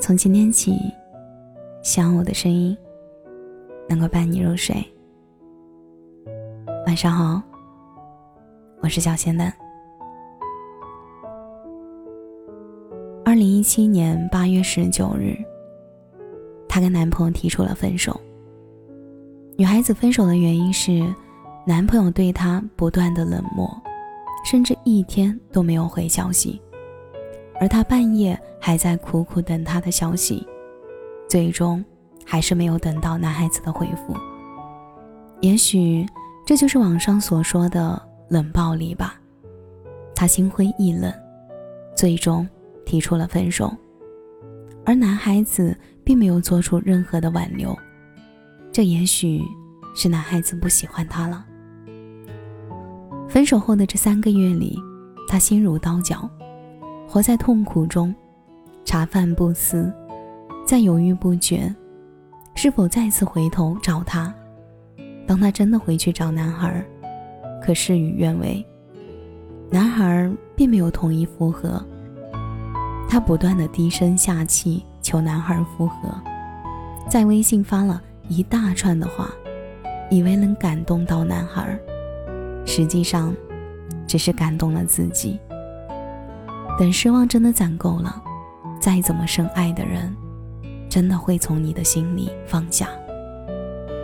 从今天起，希望我的声音能够伴你入睡。晚上好，我是小仙蛋。二零一七年八月十九日，她跟男朋友提出了分手。女孩子分手的原因是，男朋友对她不断的冷漠，甚至一天都没有回消息，而她半夜还在苦苦等他的消息，最终还是没有等到男孩子的回复。也许这就是网上所说的冷暴力吧。她心灰意冷，最终。提出了分手，而男孩子并没有做出任何的挽留，这也许是男孩子不喜欢他了。分手后的这三个月里，他心如刀绞，活在痛苦中，茶饭不思，在犹豫不决，是否再次回头找他。当他真的回去找男孩，可事与愿违，男孩并没有同意复合。他不断的低声下气求男孩复合，在微信发了一大串的话，以为能感动到男孩，实际上只是感动了自己。等失望真的攒够了，再怎么深爱的人，真的会从你的心里放下。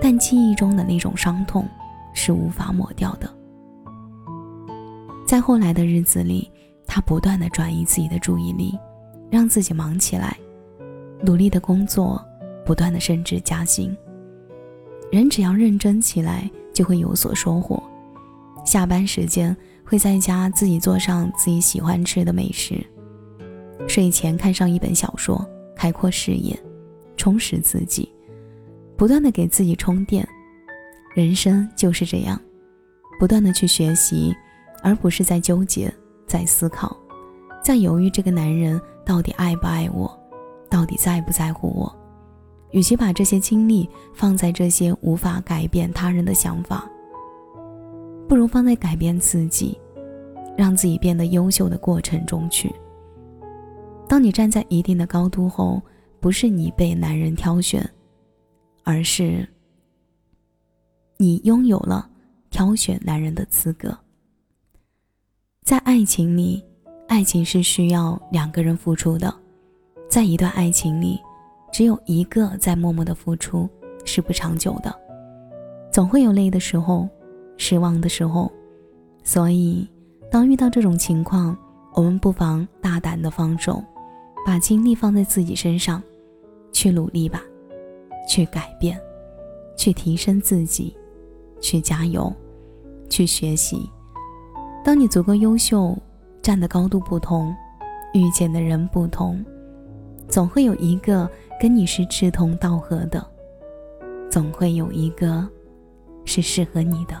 但记忆中的那种伤痛是无法抹掉的。在后来的日子里，他不断的转移自己的注意力。让自己忙起来，努力的工作，不断的升职加薪。人只要认真起来，就会有所收获。下班时间会在家自己做上自己喜欢吃的美食，睡前看上一本小说，开阔视野，充实自己，不断的给自己充电。人生就是这样，不断的去学习，而不是在纠结，在思考，在犹豫这个男人。到底爱不爱我？到底在不在乎我？与其把这些精力放在这些无法改变他人的想法，不如放在改变自己，让自己变得优秀的过程中去。当你站在一定的高度后，不是你被男人挑选，而是你拥有了挑选男人的资格。在爱情里。爱情是需要两个人付出的，在一段爱情里，只有一个在默默的付出是不长久的，总会有累的时候，失望的时候，所以当遇到这种情况，我们不妨大胆的放手，把精力放在自己身上，去努力吧，去改变，去提升自己，去加油，去学习。当你足够优秀。站的高度不同，遇见的人不同，总会有一个跟你是志同道合的，总会有一个是适合你的。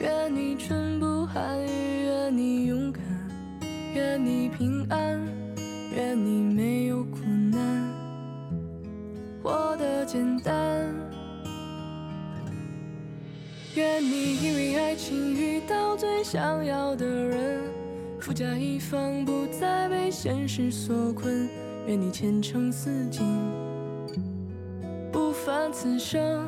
愿你春不寒，愿你勇敢，愿你平安，愿你没有苦难。活得简单。愿你因为爱情遇到最想要的人，富甲一方，不再被现实所困。愿你前程似锦，不凡此生。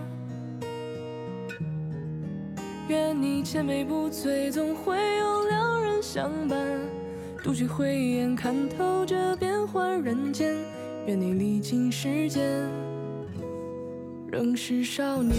愿你千杯不醉，总会有良人相伴。独具慧眼，看透这变幻人间。愿你历经时间。仍是少年。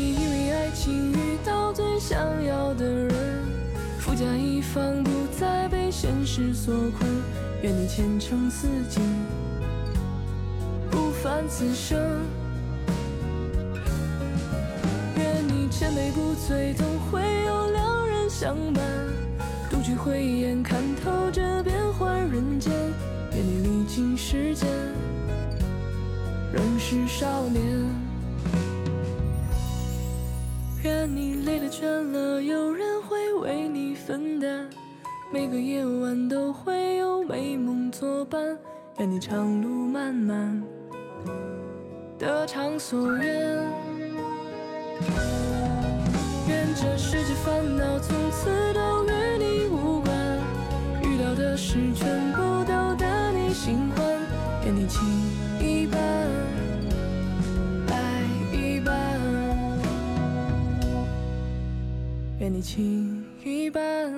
甲一方，不再被现实所困。愿你前程似锦，不凡此生。愿你千杯不醉，总会有良人相伴。独具慧眼，看透这变幻人间。愿你历经时间，仍是少年。愿你累了倦了，有人为你分担。每个夜晚都会有美梦作伴。愿你长路漫漫，得偿所愿。愿这世界烦恼从此都与你无关，遇到的事全部都得你心欢。愿你情一半。愿你情一半，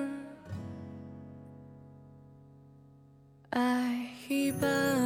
爱一半。